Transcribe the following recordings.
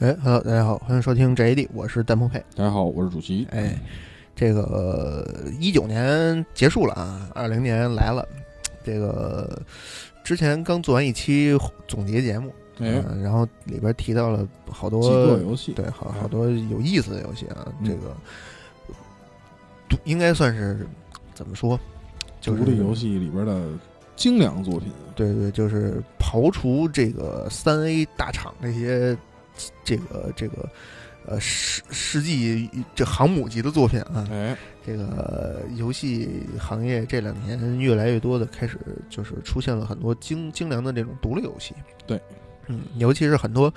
哎，Hello，大家好，欢迎收听 JAD，我是戴鹏佩。大家好，我是主席。哎，这个一九年结束了啊，二零年来了。这个之前刚做完一期总结节目，哎，然后里边提到了好多游戏，对，好好多有意思的游戏啊。这个应该算是怎么说？独立游戏里边的精良作品。对对，就是刨除这个三 A 大厂这些。这个这个，呃，世世纪这航母级的作品啊，哎，这个游戏行业这两年越来越多的开始就是出现了很多精精良的这种独立游戏，对，嗯，尤其是很多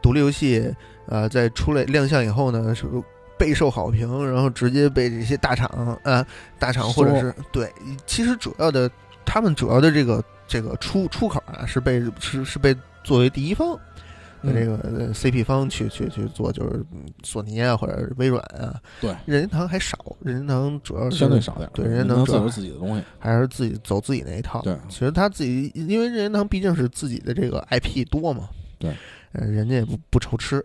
独立游戏，呃，在出来亮相以后呢，是备受好评，然后直接被这些大厂啊，大厂或者是对，其实主要的他们主要的这个这个出出口啊，是被是是被作为第一方。这个 CP 方去去去做，就是索尼啊，或者微软啊。对，任天堂还少，任天堂主要是相对少点。对，任天堂做自己的东西，还是自己走自己那一套。对，其实他自己，因为任天堂毕竟是自己的这个 IP 多嘛。对，呃，人家也不不愁吃，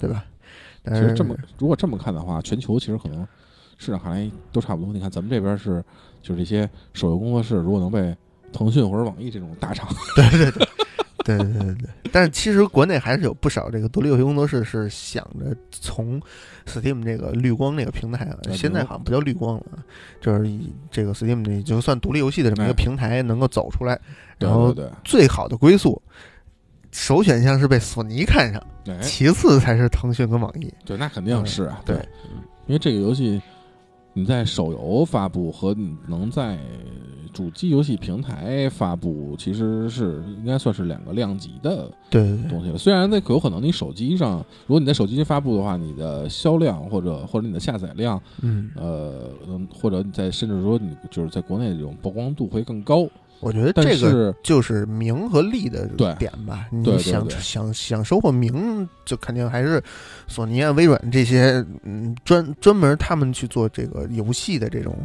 对吧？其实这么如果这么看的话，全球其实可能市场看来都差不多。你看咱们这边是，就是这些手游工作室，如果能被腾讯或者网易这种大厂，对对对。对对对对，但是其实国内还是有不少这个独立游戏工作室是想着从 Steam 这个绿光这个平台啊，现在好像不叫绿光了，就是以这个 Steam 这就算独立游戏的这么一个平台能够走出来，然后最好的归宿，首选项是被索尼看上，其次才是腾讯跟网易。对，那肯定是啊，对，因为这个游戏你在手游发布和你能在。主机游戏平台发布其实是应该算是两个量级的对东西了。虽然那有可能你手机上，如果你在手机上发布的话，你的销量或者或者你的下载量，嗯呃，或者你在甚至说你就是在国内这种曝光度会更高。我觉得这个就是名和利的点吧。你想想想收获名，就肯定还是索尼啊、微软这些嗯专专门他们去做这个游戏的这种。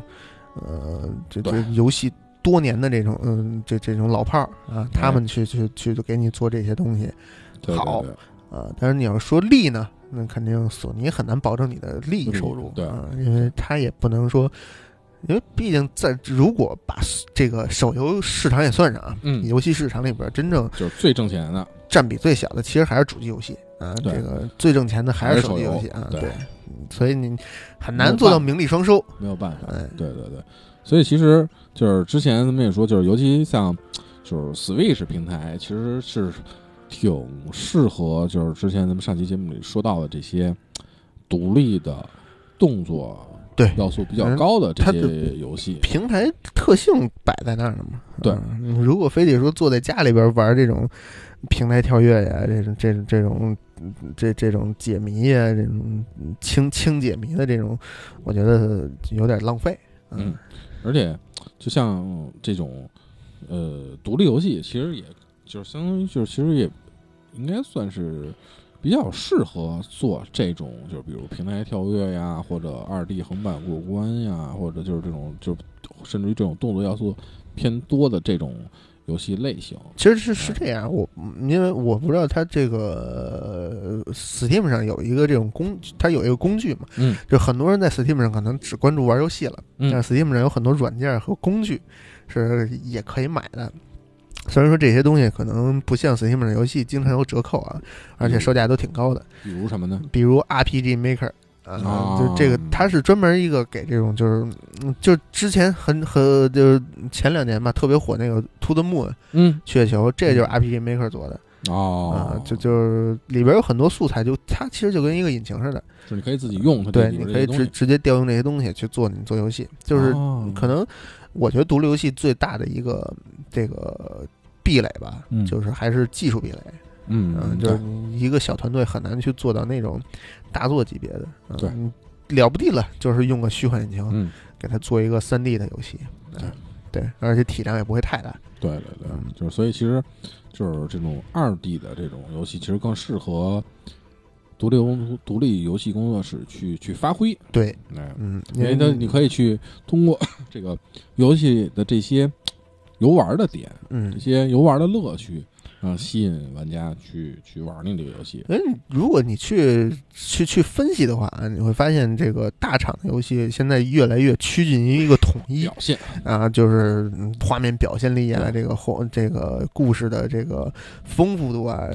呃，这这游戏多年的这种，嗯，这这种老炮儿啊，他们去去去给你做这些东西，好啊。但是你要说利呢，那肯定索尼很难保证你的利益收入，对啊，因为他也不能说，因为毕竟在如果把这个手游市场也算上啊，嗯，游戏市场里边真正就是最挣钱的、占比最小的，其实还是主机游戏啊。这个最挣钱的还是手机游戏啊，对。所以你很难做到名利双收，没有办法。对对对，所以其实就是之前咱们也说，就是尤其像就是 Switch 平台，其实是挺适合，就是之前咱们上期节目里说到的这些独立的动作对要素比较高的这些游戏。平台特性摆在那儿了嘛？对，如果非得说坐在家里边玩这种平台跳跃呀，这种这种这种。这这种解谜呀，这种轻轻解谜的这种，我觉得有点浪费。嗯，而且就像这种呃独立游戏，其实也就是相当于就是其实也应该算是比较适合做这种，就是比如平台跳跃呀，或者二 D 横版过关呀，或者就是这种就甚至于这种动作要素偏多的这种。游戏类型其实是是这样，我因为我不知道它这个 Steam 上有一个这种工，它有一个工具嘛，嗯，就很多人在 Steam 上可能只关注玩游戏了，但 Steam 上有很多软件和工具是也可以买的。虽然说这些东西可能不像 Steam 上游戏经常有折扣啊，而且售价都挺高的。比如什么呢？比如 RPG Maker。啊，就这个，它是专门一个给这种，就是，就之前很很，就是前两年吧，特别火那个《To the Moon》，嗯，月球，这就是 RPG Maker 做的。哦，啊，就就是里边有很多素材，就它其实就跟一个引擎似的，就你可以自己用它，对，你可以直直接调用这些东西去做你做游戏，就是可能我觉得独立游戏最大的一个这个壁垒吧，就是还是技术壁垒。嗯，就是一个小团队很难去做到那种大作级别的，对，了不地了，就是用个虚幻引擎，嗯，给它做一个三 D 的游戏，对，对，而且体量也不会太大，对对对，就是所以其实就是这种二 D 的这种游戏，其实更适合独立工独立游戏工作室去去发挥，对，嗯，因为呢你可以去通过 这个游戏的这些游玩的点，嗯，这些游玩的乐趣。然然后吸引玩家去去玩你这个游戏。哎，如果你去去去分析的话，你会发现这个大厂的游戏现在越来越趋近于一个统一表现啊，就是嗯画面表现力啊，对这个后这个故事的这个丰富度啊，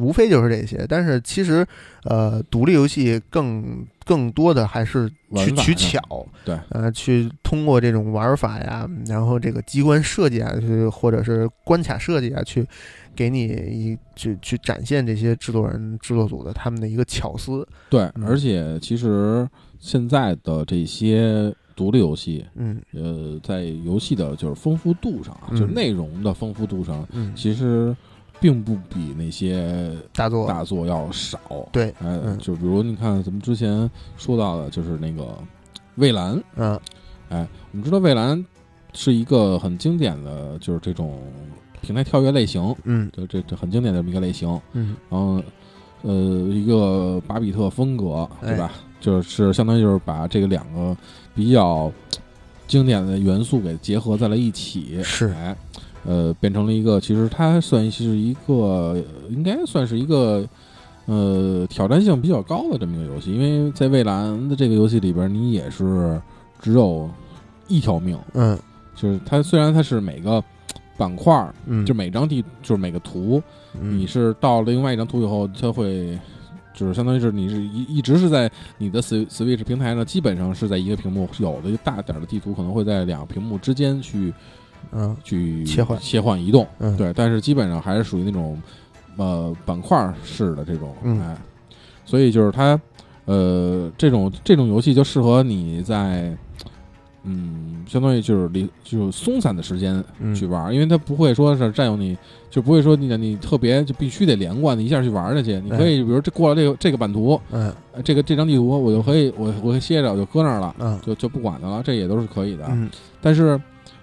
无非就是这些。但是其实，呃，独立游戏更更多的还是去取巧，对。呃，去通过这种玩法呀，然后这个机关设计啊，去或者是关卡设计啊，去给你一去去展现这些制作人、制作组的他们的一个巧思。对，嗯。而且其实现在的这些独立游戏，嗯。呃，在游戏的就是丰富度上啊，嗯就是内容的丰富度上，嗯，其实并不比那些大作大作要少。对，哎，嗯就比如你看咱们之前说到的，就是那个蔚蓝，嗯哎，我们知道蔚蓝是一个很经典的，就是这种平台跳跃类型，嗯就这这很经典的这么一个类型。嗯然后，呃，一个巴比特风格，哎对吧？就是相当于就是把这个两个比较经典的元素给结合在了一起，是哎，呃，变成了一个其实它算是一个呃应该算是一个呃挑战性比较高的这么一个游戏，因为在蔚蓝的这个游戏里边，你也是只有一条命，嗯。就是它虽然它是每个板块儿，嗯，就每张地就是每个图，嗯。你是到了另外一张图以后，它会就是相当于是你是一一直是在你的 Swi- Switch 平台呢，基本上是在一个屏幕，有的大点的地图可能会在两个屏幕之间去嗯。去切换。切换移动，嗯。对，但是基本上还是属于那种呃板块式的这种，嗯。哎，所以就是它呃这种这种游戏就适合你在嗯，相当于就是离就是松散的时间嗯。去玩儿，因为它不会说是占用你，就不会说你你特别就必须得连贯的一下去玩儿下去。你可以比如这过了这个这个版图，嗯。呃这个这张地图，我就可以我我可以歇着，我就搁那儿了，嗯。就就不管它了，这也都是可以的。嗯。但是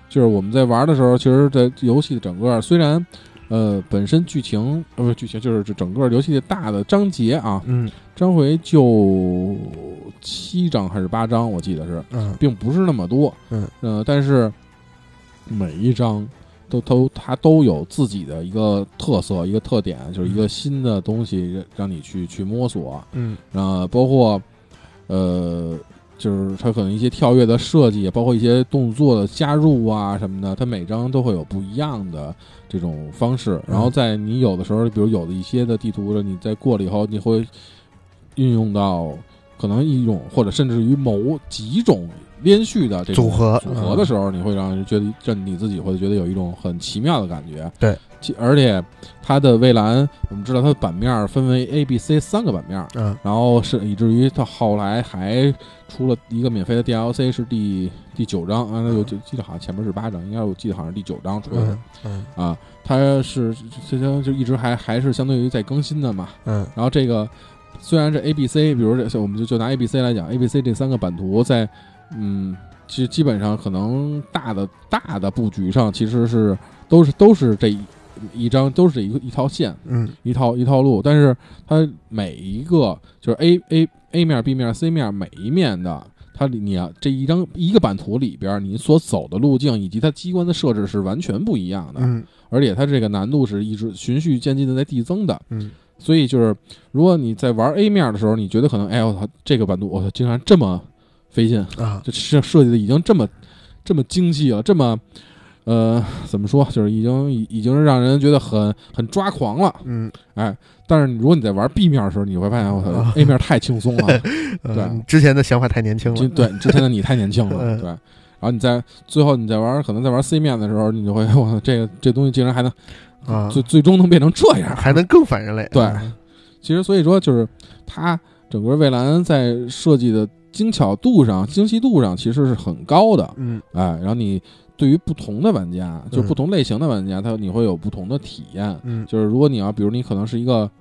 就是我们在玩的时候，其实在游戏的整个虽然呃本身剧情呃不是剧情，就是这整个游戏的大的章节啊，嗯章回就七章还是八章，我记得是，嗯并不是那么多。嗯呃，但是每一章都都它都有自己的一个特色，一个特点，就是一个新的东西让让你去去摸索。嗯呃，包括呃，就是它可能一些跳跃的设计，包括一些动作的加入啊什么的，它每张都会有不一样的这种方式。然后在你有的时候，比如有的一些的地图，你在过了以后，你会运用到可能一种或者甚至于某几种连续的这种组合组合的时候，你会让人觉得让你自己会觉得有一种很奇妙的感觉。对其，而且它的蔚蓝，我们知道它的版面分为 A、B、C 三个版面，嗯然后是以至于它后来还出了一个免费的 DLC，是第第九章啊，那我就记得好像前面是八章，应该我记得好像是第九章出的、嗯嗯啊。它是这这就一直还还是相对于在更新的嘛。嗯然后这个虽然这 A、B、C，比如这我们就就拿 A、B、C 来讲，A、B、C 这三个版图在嗯，其实基本上可能大的大的布局上其实是都是都是这一一张都是一个一套线，嗯。一套一套路，但是它每一个就是 A A A 面、B 面、C 面每一面的，它里你啊这一张一个版图里边，你所走的路径以及它机关的设置是完全不一样的，嗯。而且它这个难度是一直循序渐进的在递增的。嗯。所以就是，如果你在玩 A 面的时候，你觉得可能，哎我操，这个版图我操，竟然这么费劲，啊这设设计的已经这么这么精细了，这么呃怎么说，就是已经已已经是让人觉得很很抓狂了。嗯。哎，但是如果你在玩 B 面的时候，你会发现 我，A 面太轻松了。嗯对之前的想法太年轻了，对，之前的你太年轻了，嗯。对。然后你在最后你在玩，可能在玩 C 面的时候，你就会我操，这个这东西竟然还能啊，最最终能变成这样，还能更反人类，对。其实所以说就是它整个蔚蓝在设计的精巧度上、精细度上其实是很高的，嗯。哎，然后你对于不同的玩家，就嗯不同类型的玩家，他你会有不同的体验。嗯。就是如果你要，比如你可能是一个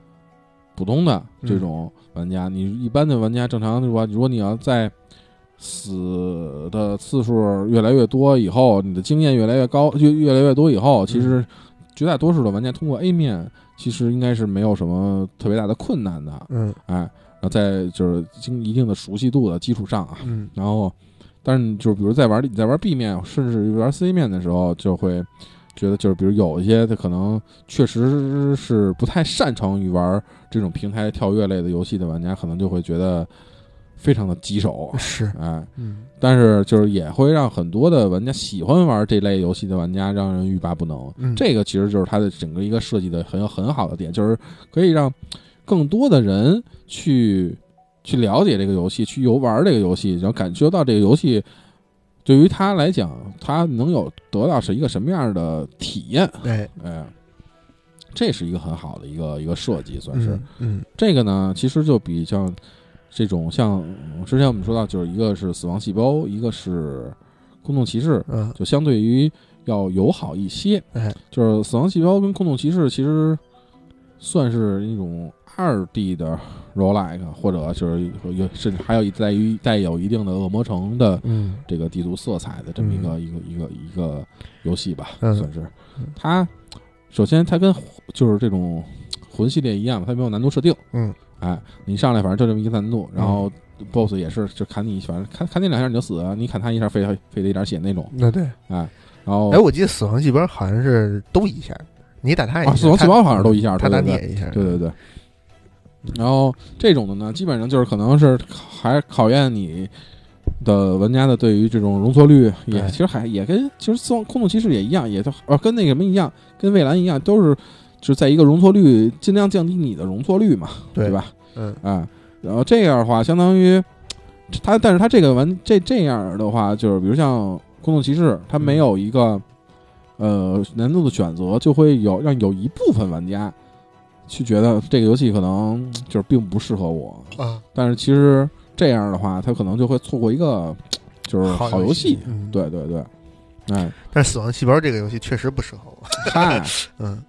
普通的嗯。这种玩家，你一般的玩家正常的话，如果你要在死的次数越来越多以后，你的经验越来越高，越越来越多以后，其实绝大多数的玩家通过 A 面，其实应该是没有什么特别大的困难的，嗯。哎，然后在就是经一定的熟悉度的基础上啊，嗯。然后，但是就是比如在玩你在玩 B 面，甚至于玩 C 面的时候，就会觉得就是比如有一些他可能确实是不太擅长于玩这种平台跳跃类的游戏的玩家，可能就会觉得非常的棘手，是，哎，嗯但是就是也会让很多的玩家喜欢玩这类游戏的玩家让人欲罢不能。嗯，这个其实就是它的整个一个设计的很有很好的点，就是可以让更多的人去去了解这个游戏，去游玩这个游戏，然后感觉到这个游戏对于他来讲，他能有得到是一个什么样的体验？哎，哎，这是一个很好的一个一个设计，算是。嗯这个呢，其实就比较这种像嗯之前我们说到，就是一个是死亡细胞，一个是空洞骑士，嗯就相对于要友好一些。哎，就是死亡细胞跟空洞骑士其实算是一种二 D 的 roguelike，或者就是有有甚至还有一带于带有一定的恶魔城的嗯这个地图色彩的这么一个、一个一个一个游戏吧，嗯算是。它首先它跟就是这种魂系列一样，它没有难度设定。嗯，哎，你上来反正就这么一个难度，然后 BOSS 也是就砍你，反正砍砍你两下你就死，你砍他一下费费了一点血那种。那对，哎，然后哎，我记得死亡细胞好像是都一下，你打他一下，啊，死亡细胞好像都一下，他打你也一下，对对对。然后这种的呢，基本上就是可能是还考验你的玩家的对于这种容错率，也对其实还也跟其实空空洞骑士也一样，也都呃跟那个什么一样，跟蔚蓝一样，都是就是在一个容错率尽量降低你的容错率嘛，对对吧？嗯啊，然后这样的话，相当于它，但是它这个玩这这样的话，就是比如像空洞骑士，它没有一个、呃难度的选择，就会有让有一部分玩家去觉得这个游戏可能 就是并不适合我，啊，但是其实这样的话，他可能就会错过一个 就是好游戏。嗯，对对对，哎，但是死亡细胞这个游戏确实不适合我，嗨，嗯。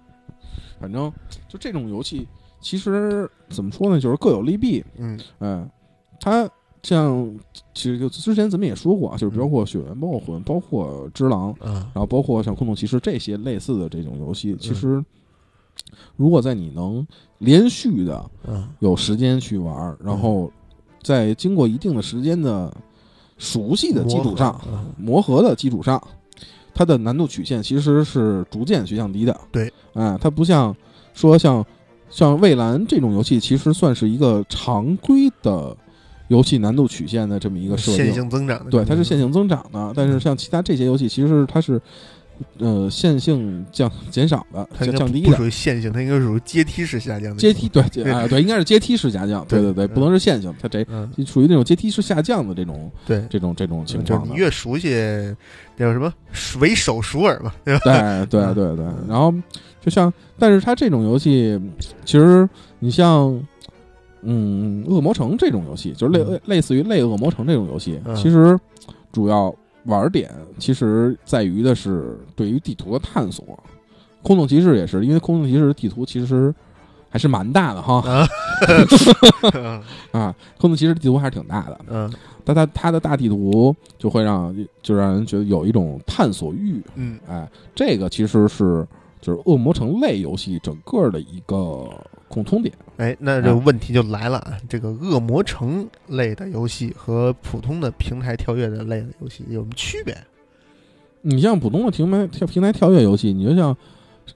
反正就这种游戏，其实怎么说呢，就是各有利弊。嗯。嗯，它像其实就之前咱们也说过啊，就是包括《血缘》、包括《魂》、包括《只狼》，啊。然后包括像《空洞骑士》这些类似的这种游戏，其实如果在你能连续的嗯有时间去玩儿，然后在经过一定的时间的熟悉的基础上，嗯磨合的基础上，它的难度曲线其实是逐渐去降低的。对，哎，它不像说像像蔚蓝这种游戏，其实算是一个常规的游戏难度曲线的这么一个设线定。性增长的，对，它是线性增长的，但是像其他这些游戏，其实它是呃线性降减少的，它应该降降低的不不属于线性，它应该属于阶梯式下降的阶梯。对，阶啊对，应该是阶梯式下降。对对对，不能是线性，它这嗯，属于那种阶梯式下降的这种对，这种这种情就是况。你越熟悉，那叫什么为手熟耳嘛，对吧？对对对对，然后就像，但是它这种游戏，其实你像，嗯，恶魔城这种游戏，就是类嗯类似于类恶魔城这种游戏，嗯其实主要玩点其实在于的是对于地图的探索。空洞骑士也是，因为空洞骑士地图其实还是蛮大的哈。啊，啊，空洞骑士地图还是挺大的，嗯。但它它的大地图就会让就让人觉得有一种探索欲，嗯哎，这个其实是就是恶魔城类游戏整个的一个共通点。哎，那这问题就来了啊！这个恶魔城类的游戏和普通的平台跳跃的类的游戏有什么区别？你像普通的平台跳平台跳跃游戏，你就像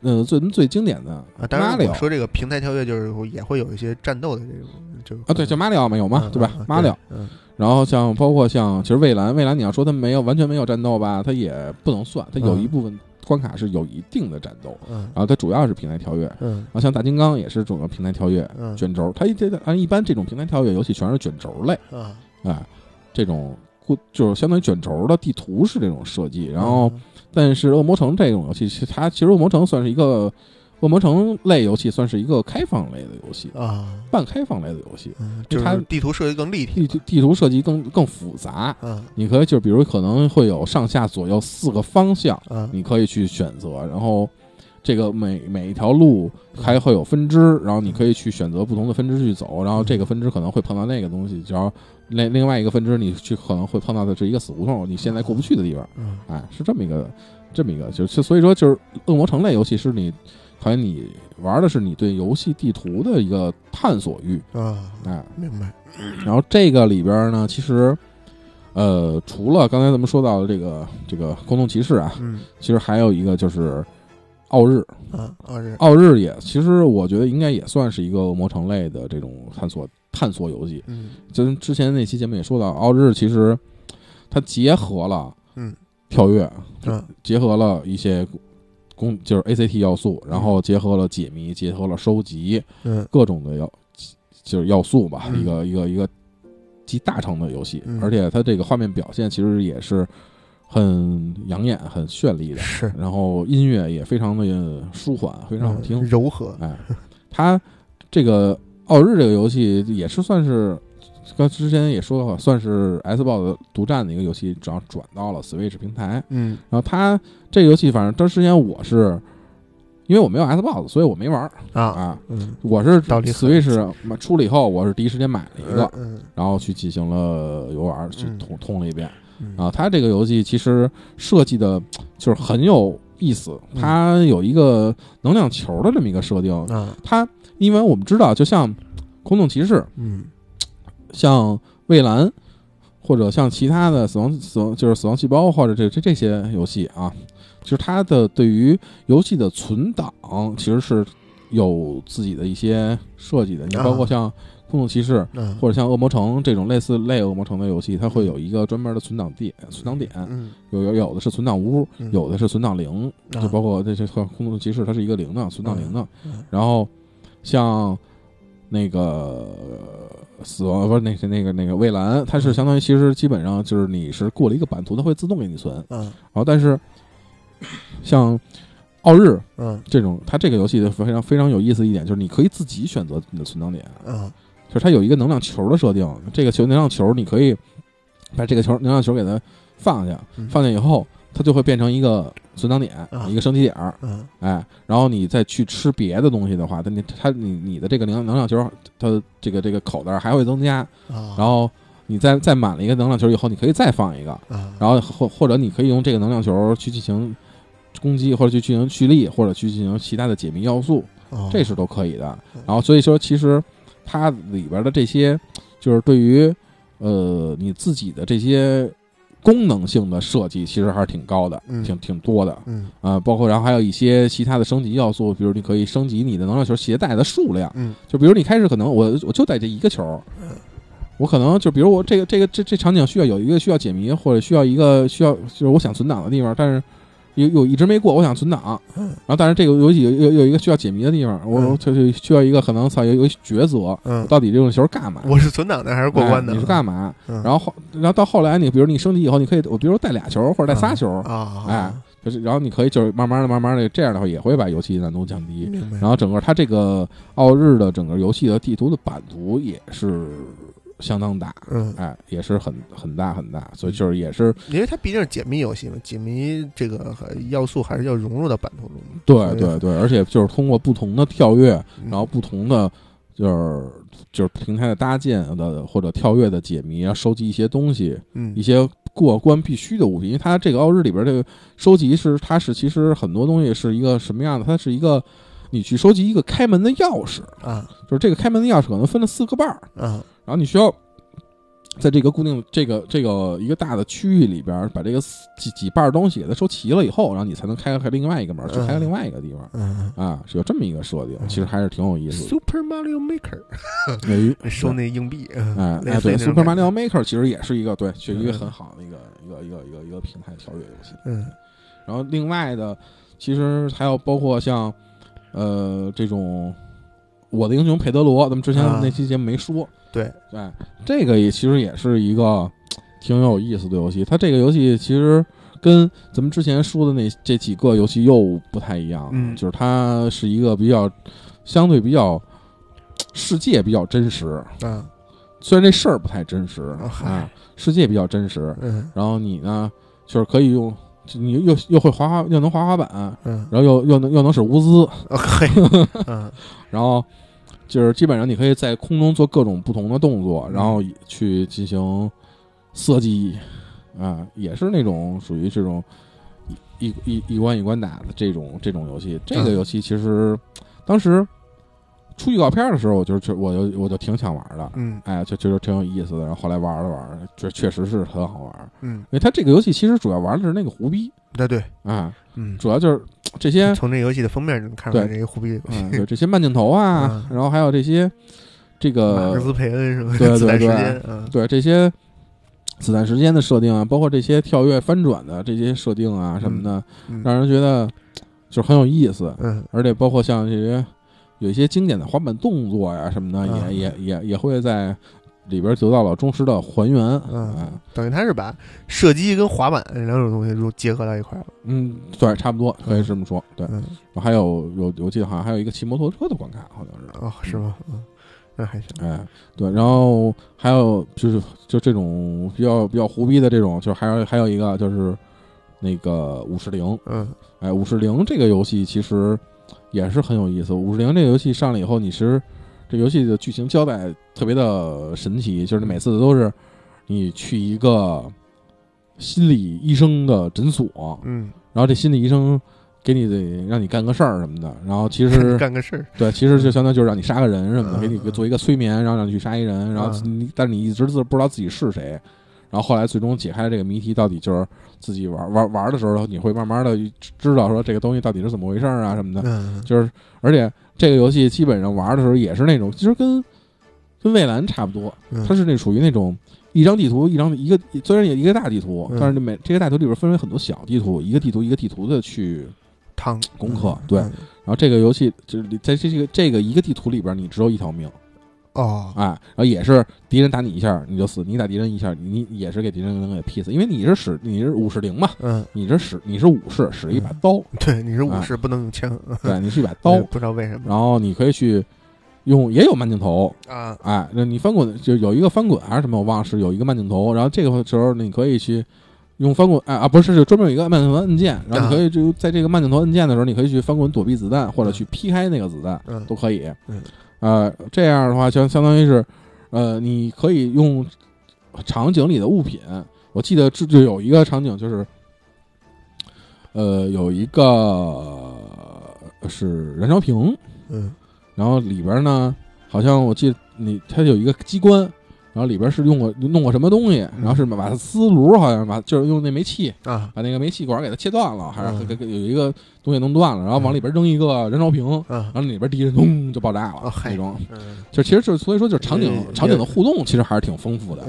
呃最最经典的啊，当然我说这个平台跳跃就是也会有一些战斗的这种，就啊，对，叫马里奥嘛有吗？嗯对吧嗯？马里奥，嗯然后像包括像其实蔚蓝，蔚蓝你要说它没有完全没有战斗吧，它也不能算，它有嗯一部分关卡是有一定的战斗，嗯然后它主要是平台跳跃。嗯然后像大金刚也是主要平台跳跃嗯卷轴，它一这按一般这种平台跳跃游戏全是卷轴类。啊，哎，这种故就是相当于卷轴的地图是这种设计，然后嗯但是恶魔城这种游戏，其实它其实恶魔城算是一个恶魔城类游戏，算是一个开放类的游戏，啊，半开放类的游戏，嗯，就是地图设计更立体地图地图设计更更复杂。嗯。你可以就比如可能会有上下左右四个方向，嗯你可以去选择，然后这个每每一条路还会有分支，然后你可以去选择不同的分支去走，然后这个分支可能会碰到那个东西，然后另另外一个分支你去可能会碰到的是一个死胡同，你现在过不去的地方，嗯。哎，是这么一个这么一个，就是所以说就是恶魔城类游戏是你好像你玩的是你对游戏地图的一个探索欲，啊，哎，明白，然后这个里边呢，其实。呃，除了刚才咱们说到的这个这个空洞骑士啊，嗯。其实还有一个就是奥日，啊，奥日，奥日也其实我觉得应该也算是一个恶魔城类的这种探索探索游戏。嗯。就跟之前那期节目也说到，奥日其实它结合了嗯。跳跃，嗯结合了一些攻就是 ACT 要素，然后结合了解谜，结合了收集嗯各种的要就是要素吧，嗯一个一个一个集大成的游戏，嗯而且它这个画面表现其实也是很养眼、很绚丽的，是然后音乐也非常的舒缓，非常好听。嗯柔和，哎，它这个奥日这个游戏也是算是。刚之前也说过，算是 Xbox 独占的一个游戏，只要转到了 Switch 平台。嗯。然后它这个游戏，反正当时间我是，因为我没有 Xbox，所以我没玩儿。啊，啊。嗯，我是 Switch 出了以后，我是第一时间买了一个，嗯。然后去进行了游玩，去嗯。通通了一遍。嗯。啊，它这个游戏其实设计的就是很有意思，嗯。它有一个能量球的这么一个设定。啊，它因为我们知道，就像空洞骑士，嗯像蔚蓝，或者像其他的死亡死亡就是死亡细胞或者这这这些游戏啊，就是它的对于游戏的存档其实是有自己的一些设计的。你啊包括像空洞骑士。嗯或者像恶魔城这种类似类恶魔城的游戏，它会有一个专门的存档地、存档点，嗯有有有的是存档屋，嗯有的是存档零，啊就包括这些空洞骑士，它是一个零的存档零的。然后像那个死亡不是那个那个那个蔚蓝，它是嗯相当于其实基本上就是你是过了一个版图，它会自动给你存。嗯然后但是像奥日嗯这种，它这个游戏的非常非常有意思一点就是你可以自己选择你的存档点。嗯就是它有一个能量球的设定，这个球能量球你可以把这个球能量球给它放下，嗯放下以后它就会变成一个存档点，啊。一个升级点儿，嗯。哎，然后你再去吃别的东西的话，它你它你你的这个能能量球，它这个这个口袋还会增加，啊，然后你再再满了一个能量球以后，你可以再放一个，啊，然后或或者你可以用这个能量球去进行攻击，或者去进行蓄力，或者去进行其他的解密要素，哦。这是都可以的。嗯。然后所以说，其实它里边的这些，就是对于呃你自己的这些功能性的设计，其实还是挺高的，嗯。挺挺多的。嗯。啊、包括然后还有一些其他的升级要素，比如你可以升级你的能量球携带的数量，嗯。就比如你开始可能我我就带这一个球嗯。我可能就比如我这个这个这这场景需要有一个需要解谜，或者需要一个需要就是我想存档的地方，但是有有一直没过，我想存档，嗯然后但是这个游戏有有有一个需要解谜的地方，我就就需要一个可能操有有一个抉择，嗯，到底这种球干嘛？我是存档的还是过关的？哎你是干嘛？嗯？然后后然后到后来你比如你升级以后，你可以我比如带俩球或者带仨球，啊，哎，就是然后你可以就是慢慢的慢慢的这样的话也会把游戏难度降低。然后整个它这个奥日的整个游戏的地图的版图也是相当大，嗯，哎，也是很很大很大，所以就是也是因为它毕竟是解谜游戏嘛，解谜这个要素还是要融入到版图中。对对对，而且就是通过不同的跳跃，嗯然后不同的就是就是平台的搭建的或者跳跃的解谜啊，收集一些东西，嗯一些过关必须的物品。因为它这个奥日里边这个收集是它是其实很多东西是一个什么样的？它是一个你去收集一个开门的钥匙，啊就是这个开门的钥匙可能分了四个瓣儿，啊然后你需要。在这个固定这个这个一个大的区域里边，把这个几几半儿东西给它收齐了以后，然后你才能开开另外一个门，去开嗯另外一个地方。嗯啊，是有这么一个设定，其实还是挺有意思的。，Super Mario Maker 哎，收 那硬币，嗯哎哎，对，Super Mario Maker 其实也是一个对，是一个嗯很好的一个一个一个一个一个平台跳跃游戏。嗯然后另外的，其实还有包括像呃这种我的英雄佩德罗，咱们之前啊那期节目没说，对，对，这个也其实也是一个挺有意思的游戏。它这个游戏其实跟咱们之前说的那这几个游戏又不太一样，嗯就是它是一个比较相对比较世界比较真实，嗯虽然这事儿不太真实啊，世界比较真实。嗯然后你呢，就是可以用，你又又会滑滑，又能滑滑板，嗯然后又又能又能使乌兹，哦嘿 嗯然后就是基本上你可以在空中做各种不同的动作，然后去进行射击，啊，也是那种属于这种一一一一关一关打的这种这种游戏。这个嗯游戏其实当时出预告片的时候，我就就我就我就挺想玩的，嗯哎，就觉得挺有意思的。然后后来玩了玩，确确实是很好玩。嗯因为它这个游戏其实主要玩的是那个胡逼对对啊，嗯主要就是这些从这游戏的封面就能看出来对这个虎逼的这些慢镜头啊，然后还有这些这个马克思佩恩是吧？对对子弹时对间，嗯对这些子弹时间的设定啊，包括这些跳跃翻转的这些设定啊什么的，嗯让人觉得就是很有意思。嗯而且包括像这些有一些经典的滑板动作呀什么的，嗯也也也也会在里边得到了忠实的还原。嗯嗯等于他是把射击跟滑板两种东西就结合到一块儿了。嗯，对，差不多可以这么说。对，嗯，还有有我记得好像还有一个骑摩托车的关卡，好像是。哦，是吗？嗯，那还行。哎，对，然后还有就是就这种比较比较胡逼的这种，就是还有还有一个就是那个五十铃，嗯哎，五十铃这个游戏其实也是很有意思。五十铃这个游戏上了以后，你其实这游戏的剧情交代特别的神奇，就是你每次都是你去一个心理医生的诊所，嗯，然后这心理医生给你得让你干个事儿什么的，然后其实 干个事儿。对，其实就相当于就是让你杀个人什么的，嗯给你做一个催眠，然后让你去杀一人，然后但是你一直自不知道自己是谁，然后后来最终解开这个谜题，到底就是自己玩玩玩的时候，你会慢慢的知道说这个东西到底是怎么回事啊什么的，嗯就是而且这个游戏基本上玩的时候也是那种，其实跟跟蔚蓝差不多，嗯它是那属于那种。一张地图，一张一个，虽然也一个大地图，嗯但是每这个大地图里边分为很多小地图，一个地图一个地图的去汤攻克对嗯然后这个游戏就是你在这这个这个一个地图里边，你只有一条命，哦，哎，然后也是敌人打你一下你就死，你打敌人一下，你你也是给敌人能给劈死，因为你是使你是武士灵嘛，嗯，你是使你是武士，使一把刀，对，你是武啊士，不能用枪。对，你是一把刀，不知道为什么然后你可以去用也有慢镜头，啊。哎，那你翻滚就有一个翻滚还是什么，我忘了是有一个慢镜头，然后这个时候你可以去。用翻滚，啊啊，不是，是专门有一个慢镜头按键，然后你可以就在这个慢镜头按键的时候，你可以去翻滚躲避子弹，或者去劈开那个子弹，嗯都可以。嗯，呃，这样的话相相当于是，呃，你可以用场景里的物品。我记得这就有一个场景，就是，呃，有一个呃是燃烧瓶，嗯然后里边呢，好像我记得你它有一个机关，然后里边是用过弄过什么东西，然后是把它丝炉，好像把就是用那煤气啊。把那个煤气管给它切断了，还是嗯。给给有一个东西弄断了，然后往里边扔一个燃烧瓶，啊然后里边敌人咚就爆炸了那种。嗯就其实就是所以说就是场景嗯场景的互动其实还是挺丰富的，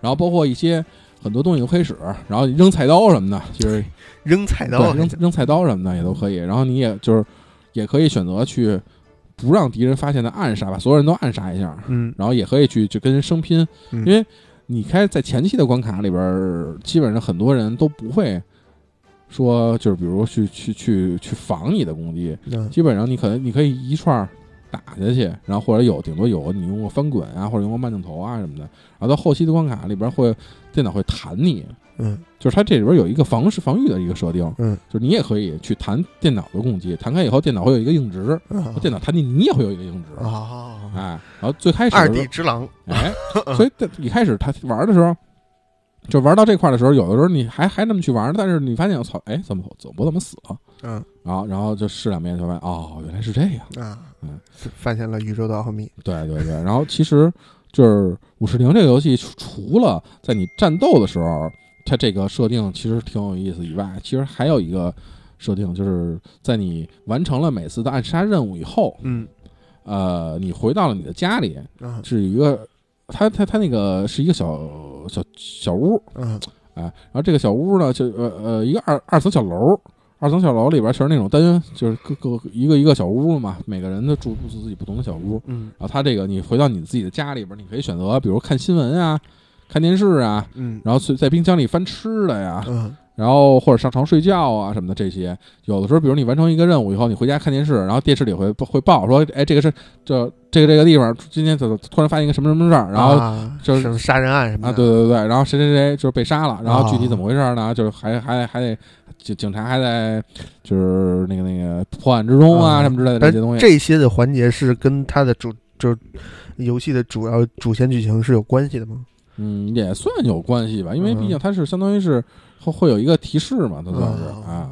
然后包括一些很多东西都可以使，然后扔菜刀什么的，就是扔菜刀扔扔菜刀什么的也都可以，然后你也就是也可以选择去不让敌人发现的暗杀，把所有人都暗杀一下，嗯。然后也可以去去跟人生拼，嗯。因为你开在前期的关卡里边儿，基本上很多人都不会说就是比如去去去去防你的攻击，嗯。基本上你可能你可以一串儿打下去，然后或者有顶多有你用过翻滚啊，或者用过慢镜头啊什么的，然后到后期的关卡里边会电脑会弹你，嗯。就是它这里边有一个防是防御的一个设定，嗯。就是你也可以去弹电脑的攻击，弹开以后电脑会有一个硬直，啊。电脑弹你你也会有一个硬直，啊，哎，然后最开始二的时 D 之狼。哎，所以在一开始他玩的时候，就玩到这块的时候，有的时候你还还那么去玩，但是你发现我操，哎，怎么怎么我怎么死了？嗯。然后然后就试两遍，就发现哦，原来是这样。啊。嗯，发现了宇宙的奥秘。对对对，然后其实就是五十铃这个游戏，除除了在你战斗的时候，它这个设定其实挺有意思。以外，其实还有一个设定，就是在你完成了每次的暗杀任务以后，嗯呃，你回到了你的家里，啊。是一个，它它它那个是一个小小小屋，嗯哎，然后这个小屋呢，就呃呃一个二二层小楼，二层小楼里边全是那种单，就是各个一个一个小屋嘛，每个人都住住自己不同的小屋。嗯。然后他这个你回到你自己的家里边，你可以选择，比如看新闻啊，看电视啊，嗯然后在在冰箱里翻吃的呀，嗯然后或者上床睡觉啊什么的这些，有的时候，比如你完成一个任务以后，你回家看电视，然后电视里会会报说，哎，这个是这这个这个地方今天怎么突然发现一个什么什么事儿，然后啊就是杀人案什么啊，的，对对对，然后谁谁谁就是被杀了，然后具体啊怎么回事呢？就是还还还得警警察还在就是那个那个破案之中啊啊什么之类的这些东西。这些的环节是跟它的主就是游戏的主要主线剧情是有关系的吗？嗯，也算有关系吧，因为嗯毕竟它是相当于是会会有一个提示嘛，它算是哦啊。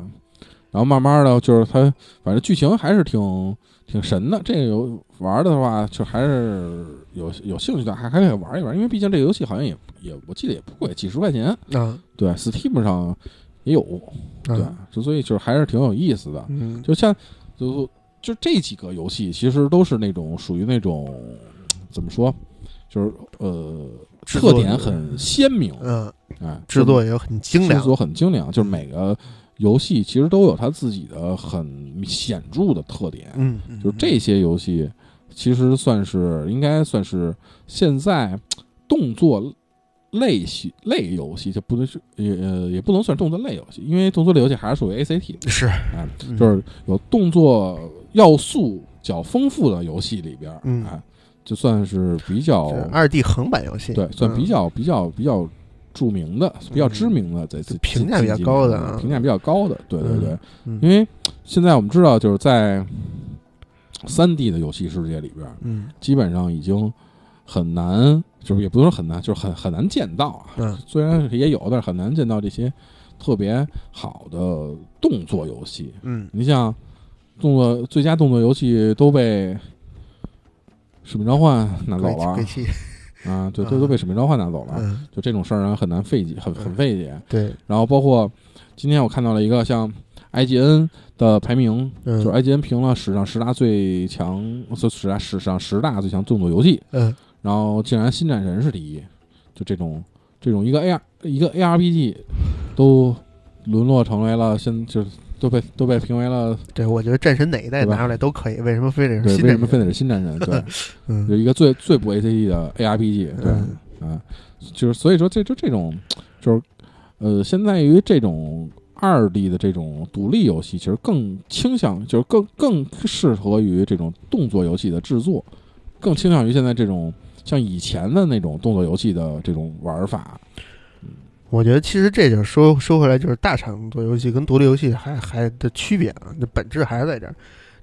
然后慢慢的就是它，反正剧情还是挺挺神的。这个游玩的话，就还是有有兴趣的，还还可以玩一玩。因为毕竟这个游戏好像也也，我记得也不贵，几十块钱。啊，对，Steam 上也有，对所以就是还是挺有意思的。嗯，就像就就这几个游戏，其实都是那种属于那种怎么说，就是呃特点很鲜明，嗯，哎，制作也很精良制，作很精良，就是每个游戏其实都有它自己的很显著的特点。嗯，嗯就是这些游戏，其实算是应该算是现在动作类系类游戏，就不能是也呃也不能算动作类游戏，因为动作类游戏还是属于 ACT 的，是，哎，嗯就是有动作要素较丰富的游戏里边儿，嗯哎，就算是比较二 D 横版游戏，对，算比嗯较比较比较著名的、比较知名的，在这评价比较高的啊。评价比较高的，对对对，嗯。因为现在我们知道，就是在三 D 的游戏世界里边儿，嗯。基本上已经很难，就是也不能说很难，就是很很难见到啊。嗯。虽然也有，但是很难见到这些特别好的动作游戏。嗯。你像动作最佳动作游戏都被《使命召唤》拿走了，啊，对，这都都被《使命召唤》拿走了。嗯，就这种事儿啊，很难费解，很很费解。对，然后包括今天我看到了一个像 IGN 的排名，嗯。就是 IGN 评了史上十大最强，就史上史上十大最强动作游戏，嗯。然后竟然《新战神》是第一，就这种这种一个 AR 一个 ARPG 都沦落成为了现就是都被都被评为了对，我觉得战神哪一代拿出来都可以，为什么非得是对新？为什么非得是新战神？对，嗯有一个最最不 ACT 的 ARPG，对，嗯啊，就是所以说这就这种就是呃，现在于这种二 D 的这种独立游戏，其实更倾向就是更更适合于这种动作游戏的制作，更倾向于现在这种像以前的那种动作游戏的这种玩法。我觉得其实这就是说说回来，就是大厂做游戏跟独立游戏还还的区别啊，那本质还是在这儿，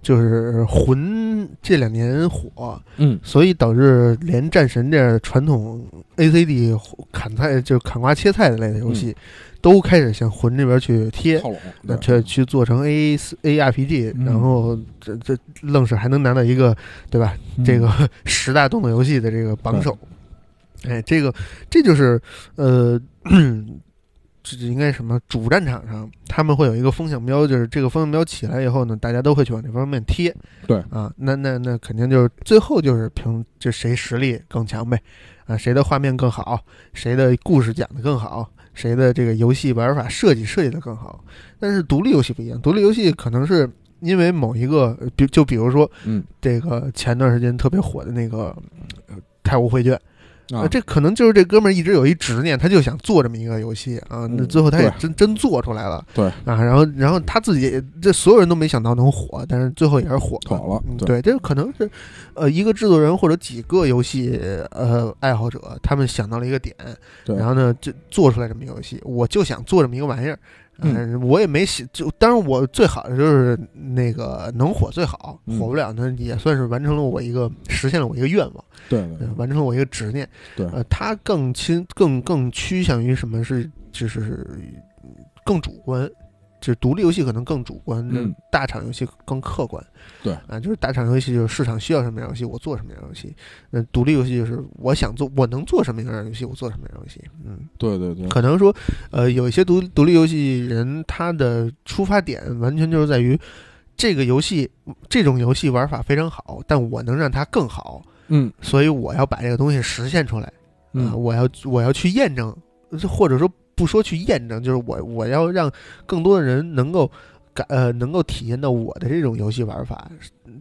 就是魂这两年火，嗯，所以导致连战神这样传统 ACD 砍菜就是砍瓜切菜的类的游戏，都开始向魂这边去贴。那去去做成 A A R P G，、嗯然后这这愣是还能拿到一个对吧？嗯这个十大动作游戏的这个榜首，哎，这个这就是呃，这 这应该什么？主战场上他们会有一个风向标，就是这个风向标起来以后呢，大家都会去往这方面贴。对啊，那那那肯定就是最后就是凭这谁实力更强呗，啊，谁的画面更好，谁的故事讲的更好，谁的这个游戏玩法设计设计的更好。但是独立游戏不一样，独立游戏可能是因为某一个，呃比就比如说嗯这个前段时间特别火的那个呃《太武绘卷》啊呃，这可能就是这哥们儿一直有一执念，他就想做这么一个游戏啊。那嗯最后他也对真真做出来了，对啊。然后然后他自己这所有人都没想到能火，但是最后也是火火了对这可能是呃一个制作人或者几个游戏呃爱好者，他们想到了一个点，对，然后呢就做出来这么一个游戏，我就想做这么一个玩意儿。嗯，我也没写，就当然我最好的就是那个能火最好，嗯火不了呢也算是完成了我一个实现了我一个愿望。对对呃完成了我一个执念。对呃，他更亲更更趋向于什么是就是更主观，就是独立游戏可能更主观，嗯大厂游戏更客观。对啊，就是大厂游戏就是市场需要什么样游戏，我做什么样游戏。那独立游戏就是我想做，我能做什么样的游戏，我做什么样游戏。嗯，对对对，可能说，呃，有一些独独立游戏人，他的出发点完全就是在于。这个游戏，这种游戏玩法非常好，但我能让它更好，嗯所以我要把这个东西实现出来啊、嗯我要我要去验证，或者说不说去验证，就是我我要让更多的人能够感呃能够体验到我的这种游戏玩法，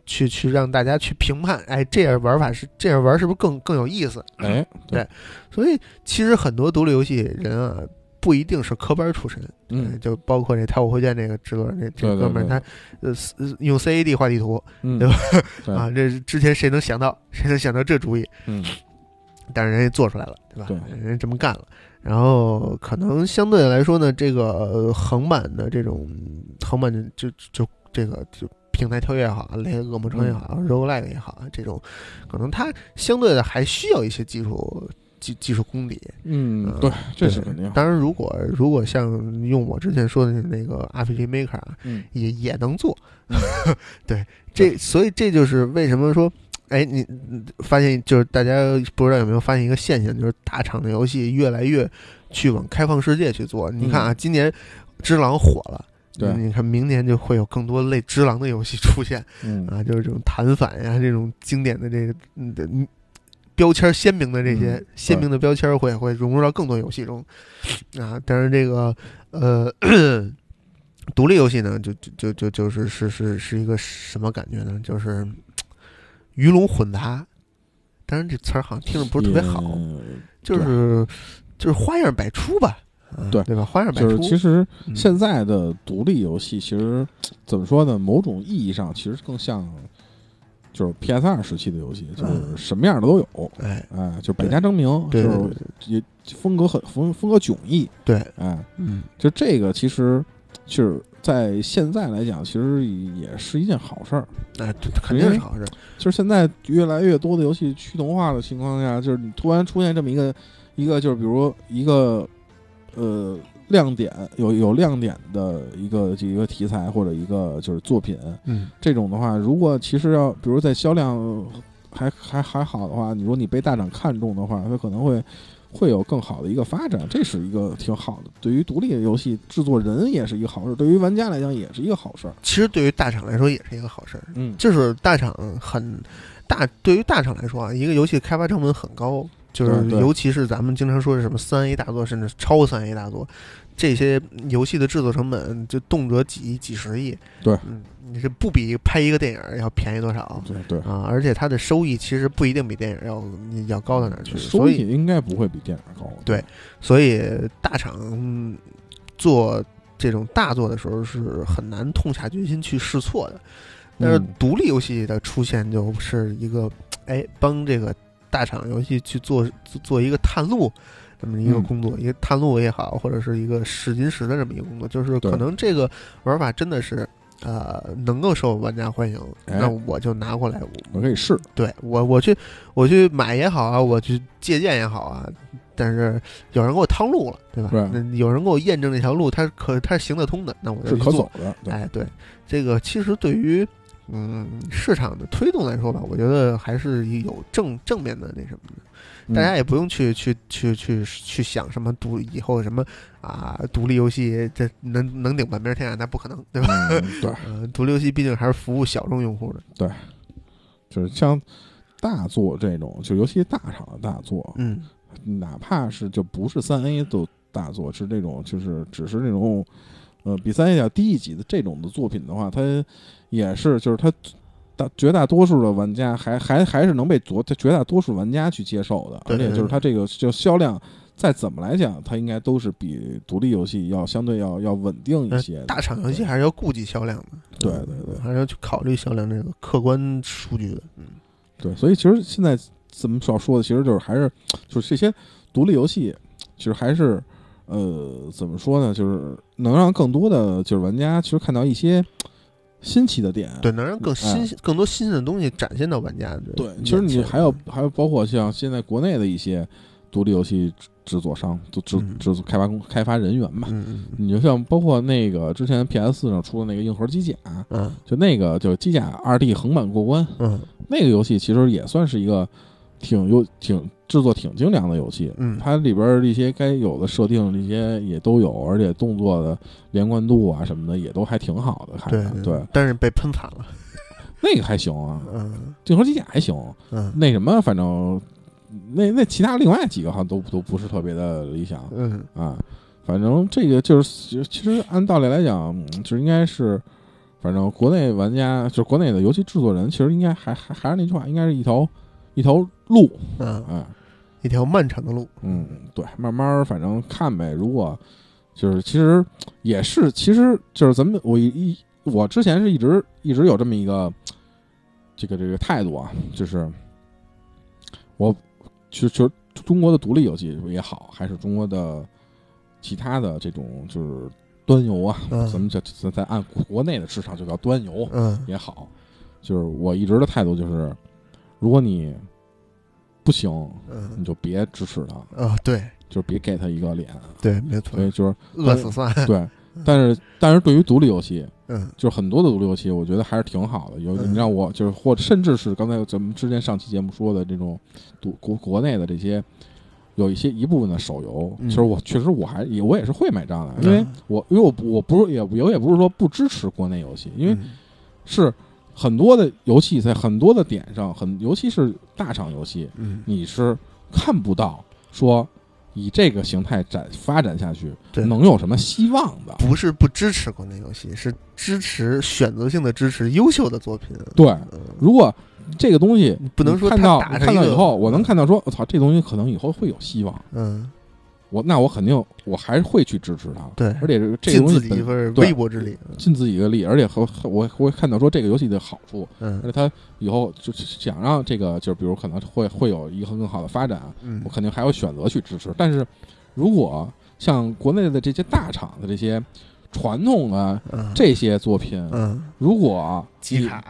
去去让大家去评判，哎，这样玩法是这样玩是不是更更有意思？哎对所以其实很多独立游戏人啊。不一定是科班出身，嗯呃就包括这《太武会见》这个制作人，这这哥们儿，他呃呃用 CAD 画地图嗯对吧对啊，这之前谁能想到，谁能想到这主意？嗯但是人家做出来了，对吧？对人家这么干了。然后可能相对来说呢，这个呃横版的这种横版的就就这个就平台跳跃也好，连恶魔城也好、roguelike 也好，这种可能它相对的还需要一些技术技技术功底。嗯，对，这是肯定。当然，如果如果像用我之前说的那个 RPG Maker 啊，嗯也也能做。嗯 对，这所以这就是为什么说，哎，你你发现就是大家不知道有没有发现一个现象，就是大厂的游戏越来越去往开放世界去做。你看啊，今年只狼火了，对你看明年就会有更多类只狼的游戏出现嗯啊，就是这种弹反呀，这种经典的这个嗯标签鲜明的这些嗯鲜明的标签会会融入到更多游戏中啊。但是这个呃。独立游戏呢，就就就就就是是是是一个什么感觉呢？就是鱼龙混杂，当然这词儿好像听着不是特别好，也就是就是花样百出吧，啊对。对吧？花样百就是出，其实嗯。现在的独立游戏，其实怎么说呢？某种意义上，其实更像就是 PS 二时期的游戏，就是嗯什么样的都有，哎，哎，就百家争鸣，就是也风格很风风格迥异，对，哎，嗯，就这个其实就是在现在来讲，其实也是一件好事儿。哎，这肯定是好事。就是现在越来越多的游戏趋同化的情况下，就是你突然出现这么一个一个，就是比如一个呃亮点，有有亮点的一个一个题材或者一个就是作品，嗯，这种的话，如果其实要比如在销量还还还好的话，你说你被大厂看中的话，它可能会。会有更好的一个发展，这是一个挺好的。对于独立游戏制作人也是一个好事，对于玩家来讲也是一个好事儿。其实对于大厂来说也是一个好事儿，嗯，就是大厂很大，对于大厂来说啊，一个游戏开发成本很高，就是尤其是咱们经常说是什么三 A 大作，甚至超三 A 大作，这些游戏的制作成本就动辄几几十亿。对嗯，你是不比拍一个电影要便宜多少？对对，啊，而且它的收益其实不一定比电影要要高到哪儿去，收所以益应该不会比电影高。对所以大厂嗯做这种大作的时候是很难痛下决心去试错的。但是嗯独立游戏的出现就是一个，哎，帮这个大厂游戏去做做一个探路这么一个嗯工作，一个探路也好，或者是一个试金石的这么一个工作，就是可能这个玩法真的是。呃，能够受玩家欢迎，哎那我就拿过来，我可以试。对我，我去，我去买也好啊，我去借鉴也好啊，但是有人给我趟路了，对吧？对那有人给我验证这条路，它可它是行得通的，那我就是去做可走的，对哎，对，这个其实对于嗯市场的推动来说吧，我觉得还是有正正面的那什么的。大家嗯也不用去去去去去想什么独以后什么啊独立游戏这能能顶半边天啊，那不可能，对吧？嗯对，呃，独立游戏毕竟还是服务小众用户的。对就是像大作这种，就尤其大厂的大作，嗯哪怕是就不是三 A 都大作，是这种就是只是那种呃比三 A 要低一级的这种的作品的话，它也是就是它大绝大多数的玩家还还还是能被绝绝大多数玩家去接受的，而且就是它这个就销量。再怎么来讲，它应该都是比独立游戏要相对要要稳定一些。呃大厂游戏还是要顾及销量的，对对对还是要去考虑销量这个客观数据的。嗯对，所以其实现在怎么少说的，其实就是还是就是这些独立游戏，其实还是呃怎么说呢，就是能让更多的就是玩家其实看到一些新奇的点。对，能让更新、更多新鲜的东西展现到玩家对，其实你还有还有包括像现在国内的一些独立游戏制制作商、制制嗯制作开发工开发人员吧。嗯嗯你就像包括那个之前 PS 四上出的那个硬核机甲，嗯就那个就机甲二 D 横版过关，嗯那个游戏其实也算是一个挺有挺制作挺精良的游戏。嗯它里边儿一些该有的设定，这些也都有，而且动作的连贯度啊什么的也都还挺好的。看对着对，但是被喷惨了。那个还行啊，嗯硬核机甲还行。嗯那什么，反正那那其他另外几个好像都都不是特别的理想嗯啊。反正这个就是，其实按道理来讲，嗯就应该是，反正国内玩家，就是国内的游戏制作人，其实应该还还还是那句话，应该是一条一条路，嗯，哎，一条漫长的路。嗯，对，慢慢儿反正看呗。如果就是其实也是，其实就是咱们我一一我之前是一直一直有这么一个这个这个态度啊，就是我就就中国的独立游戏也好，还是中国的其他的这种就是端游啊，嗯咱们这咱咱按国内的市场就叫端游嗯也好，就是我一直的态度就是，如果你不行，你嗯就别支持他。啊，对。就是别给他一个脸，对，没错。所，以就是饿死算。对，但是但是对于独立游戏，嗯。就是很多的独立游戏，我觉得还是挺好的。有嗯。你让我就是或者甚至是刚才咱们之前上期节目说的这种独国国内的这些有一些一部分的手游，嗯。其实我确实我还也我也是会买账的，因为嗯。我因为我不我不是也我也不是说不支持国内游戏，因为嗯。是很多的游戏在很多的点上，很尤其是大厂游戏，嗯，你是看不到说以这个形态展发展下去对。能有什么希望的。不是不支持国内游戏，是支持选择性的支持优秀的作品。对，嗯如果这个东西不能说它看到看到以后，我能看到说，我操，这东西可能以后会有希望，嗯，我那我肯定我还是会去支持他。对而且这这个尽东西尽自己一份微薄之力。尽自己的力，而且和和我我会看到说这个游戏的好处，嗯而嗯且他以后就想让这个就是比如可能会会有一个更好的发展，嗯我肯定还有选择去支持。但是如果像国内的这些大厂的这些传统的嗯这些作品，嗯，如果你集卡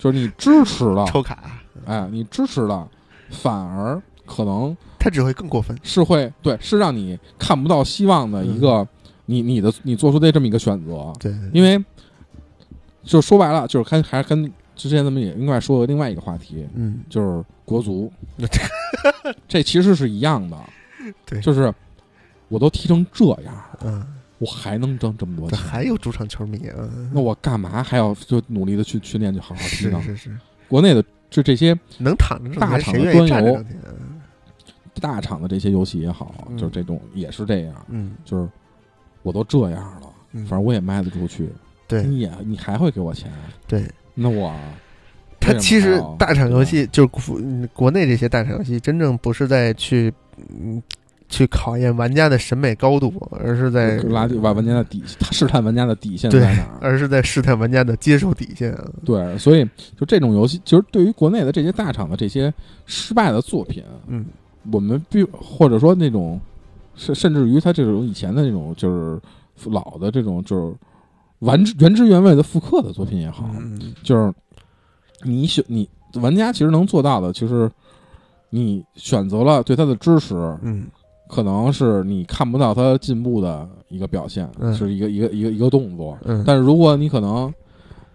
就是你支持了，抽卡，哎，你支持了，反而可能他只会更过分。是会对，是让你看不到希望的一个，你你的你做出的这么一个选择，对，因为就说白了，就是跟还是跟之前咱们也另外说的另外一个话题，嗯，就是国足，这其实是一样的，对。就是我都踢成这样了，嗯，我还能挣这么多钱，还有主场球迷啊，那我干嘛还要就努力的去训练去好好踢呢？是是是，国内的就这些能躺着，大厂的端游？大厂的这些游戏也好，嗯。就是这种也是这样，嗯。就是我都这样了，嗯，反正我也卖得出去，对。你也你还会给我钱，对，那我它其实大厂游戏就是国内这些大厂游戏，真正不是在去嗯去考验玩家的审美高度，而是在拉低把玩家的底，他试探玩家的底线在哪儿？而是在试探玩家的接受底线。啊。对，所以就这种游戏，其实对于国内的这些大厂的这些失败的作品，嗯我们必或者说那种甚甚至于他这种以前的那种就是老的这种就是完原汁原味的复刻的作品也好，嗯就是你选你玩家其实能做到的，其实你选择了对他的支持，嗯可能是你看不到他进步的一个表现，嗯是一个一个一个一个动作。嗯，但是如果你可能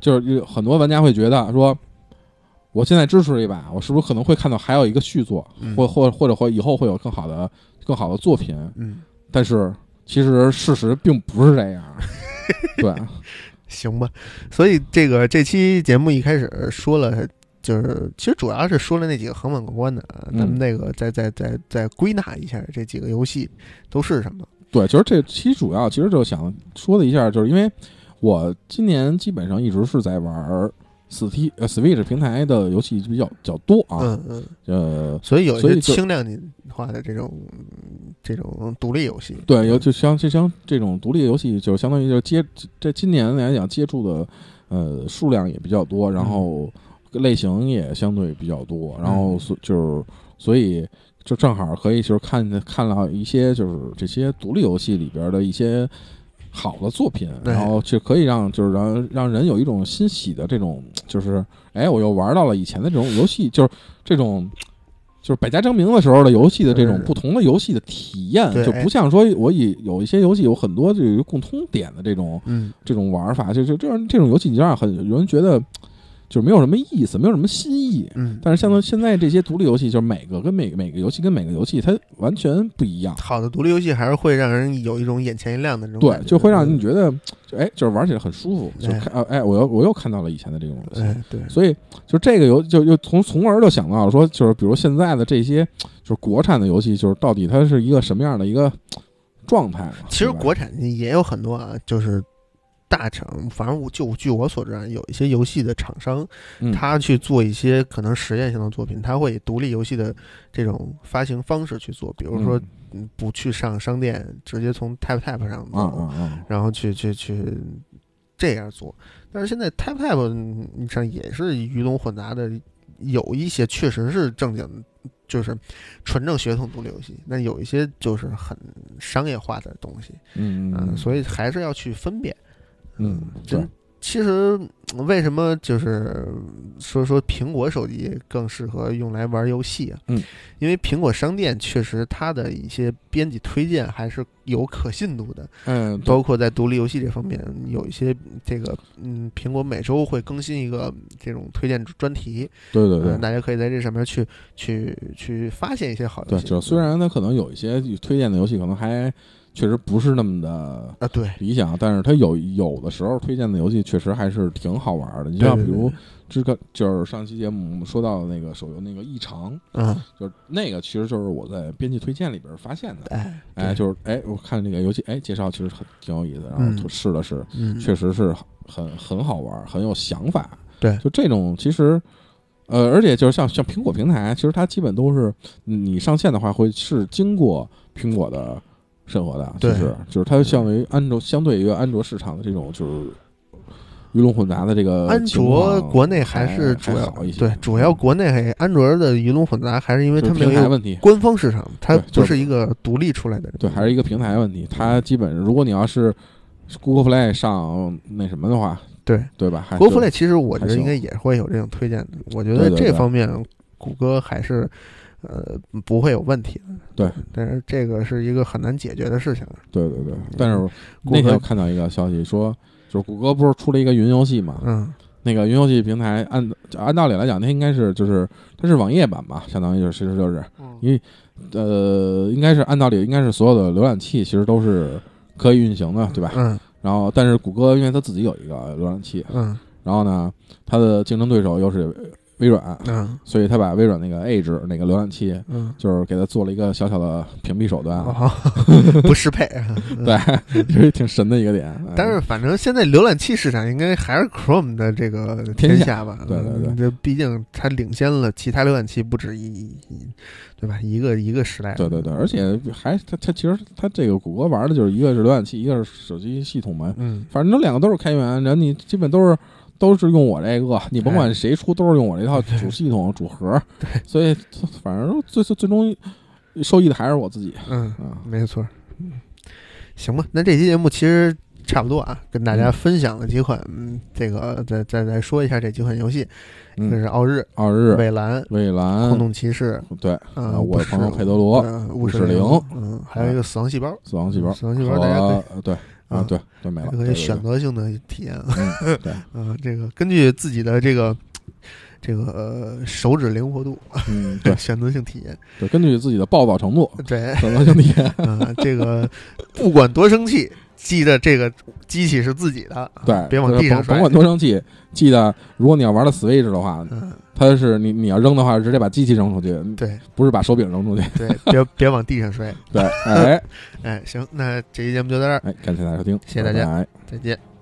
就是有很多玩家会觉得说，我现在支持一把，我是不是可能会看到还有一个续作，嗯或或或者或以后会有更好的更好的作品？嗯但是其实事实并不是这样。对，行吧。所以这个这期节目一开始说了。就是，其实主要是说了那几个横版过关的，啊嗯咱们那个再再再再归纳一下这几个游戏都是什么。对，就是这期主要其实就想说的一下，就是因为我今年基本上一直是在玩 Steam 呃 Switch 平台的游戏比较比较多啊，嗯嗯，呃，所以有一些轻量化的这种这种独立游戏，对，有就像就像这种独立游戏，就相当于就接这今年来讲接触的呃数量也比较多，然后类型也相对比较多，然后所就是所以就正好可以就是看看到一些就是这些独立游戏里边的一些好的作品，然后就可以让就是让让人有一种欣喜的这种就是哎我又玩到了以前的这种游戏，就是这种。就是百家争鸣的时候的游戏的这种嗯不同的游戏的体验，就不像说我以有一些游戏有很多这个共通点的这种嗯。这种玩法，就就这样这种游戏，你就让很有人觉得就是没有什么意思，没有什么新意。嗯，但是像现在这些独立游戏，就是每个跟每个每个游戏跟每个游戏它完全不一样，好的独立游戏还是会让人有一种眼前一亮的这种对就会让你嗯觉得就哎，就是玩起来很舒服，就哎看哎，我又我又看到了以前的这种游戏，哎对，所以就这个游就又从从而就想到了说，就是比如现在的这些就是国产的游戏，就是到底它是一个什么样的一个状态？其实国产也有很多啊，就是大厂，反正我就据我所知啊，有一些游戏的厂商，嗯他去做一些可能实验性的作品，他会以独立游戏的这种发行方式去做，比如说嗯不去上商店，直接从 Tap Tap 上然后去去去这样做。但是现在 Tap Tap 上也是鱼龙混杂的，有一些确实是正经，就是纯正血统独立游戏，那有一些就是很商业化的东西，嗯，所以还是要去分辨。嗯，真对其实为什么就是说说苹果手机更适合用来玩游戏啊？嗯，因为苹果商店确实它的一些编辑推荐还是有可信度的，嗯，包括在独立游戏这方面，有一些这个嗯，苹果每周会更新一个这种推荐专题，对对对嗯，大家可以在这上面去去去发现一些好游对，戏。就虽然它可能有一些推荐的游戏，可能还确实不是那么的啊，对，理想，但是它有有的时候推荐的游戏确实还是挺好玩的。你像比如这个，就是上期节目我们说到的那个手游那个异常，嗯，就是那个其实就是我在编辑推荐里边发现的。哎哎，就是哎，我看那个游戏，哎，介绍其实很挺有意思，然后就试了试，嗯，确实是很很好玩，很有想法。对，就这种其实。呃，而且就是像像苹果平台，其实它基本都是你上线的话，会是经过苹果的审核的，就是就是它相对于安卓，相对于安卓市场的这种就是鱼龙混杂的这个安卓国内还是主要一些，对，主要国内安卓的鱼龙混杂，还是因为它没有问题，官方市场，它不是一个独立出来的，对，还是一个平台问题。它基本如果你要是 Google Play 上那什么的话。对对吧？Google Play 其实我觉得应该也会有这种推荐的。我觉得这方面谷歌还是呃不会有问题的。对，但是这个是一个很难解决的事情。对对对。但是那天我看到一个消息说，就是谷歌不是出了一个云游戏嘛？嗯。那个云游戏平台按按道理来讲，它应该是就是它是网页版吧，相当于就是其实就是因为呃应该是按道理应该是所有的浏览器其实都是可以运行的，对吧？嗯。然后，但是谷歌因为它自己有一个浏览器，嗯，然后呢，它的竞争对手又是微软，嗯，所以他把微软那个 Edge 那个浏览器，嗯，就是给他做了一个小小的屏蔽手段，哦、不适配，对，这是挺神的一个点。但是反正现在浏览器市场应该还是 Chrome 的这个天下吧？对对对，这毕竟它领先了其他浏览器不止一。对吧？一个一个时代，对对对，而且还它它其实它这个谷歌玩的就是一个是浏览器，一个是手机系统嘛。嗯，反正两个都是开源，然后你基本都是都是用我这个，你甭管谁出都是用我这套主系统主核。对，所以反正最最最终受益的还是我自己。嗯啊，没错。嗯，行吧，那这期节目其实差不多啊，跟大家分享了几款，嗯，这个再再再说一下这几款游戏。一个是奥日，奥日，蔚蓝，蔚蓝，空洞骑士，对，嗯，我的朋友佩德罗，五十铃，嗯，还有一个死亡细胞，死亡细胞，死亡细胞，大家对，啊，对，都，没了，可以选择性的体验，对，嗯，这个根据自己的这个这个手指灵活度，嗯，对，选择性体验，对，根据自己的暴躁程度，对，选择性体验，嗯，这个不管多生气。记得这个机器是自己的，对，别往地上摔甭管多生气。记得，如果你要玩的 Switch 的话，嗯，它是你你要扔的话，直接把机器扔出去，对，不是把手柄扔出去，对，别别往地上摔，对，哎哎，行，那这期节目就到这儿，哎，感谢大家收听，谢谢大家，再见。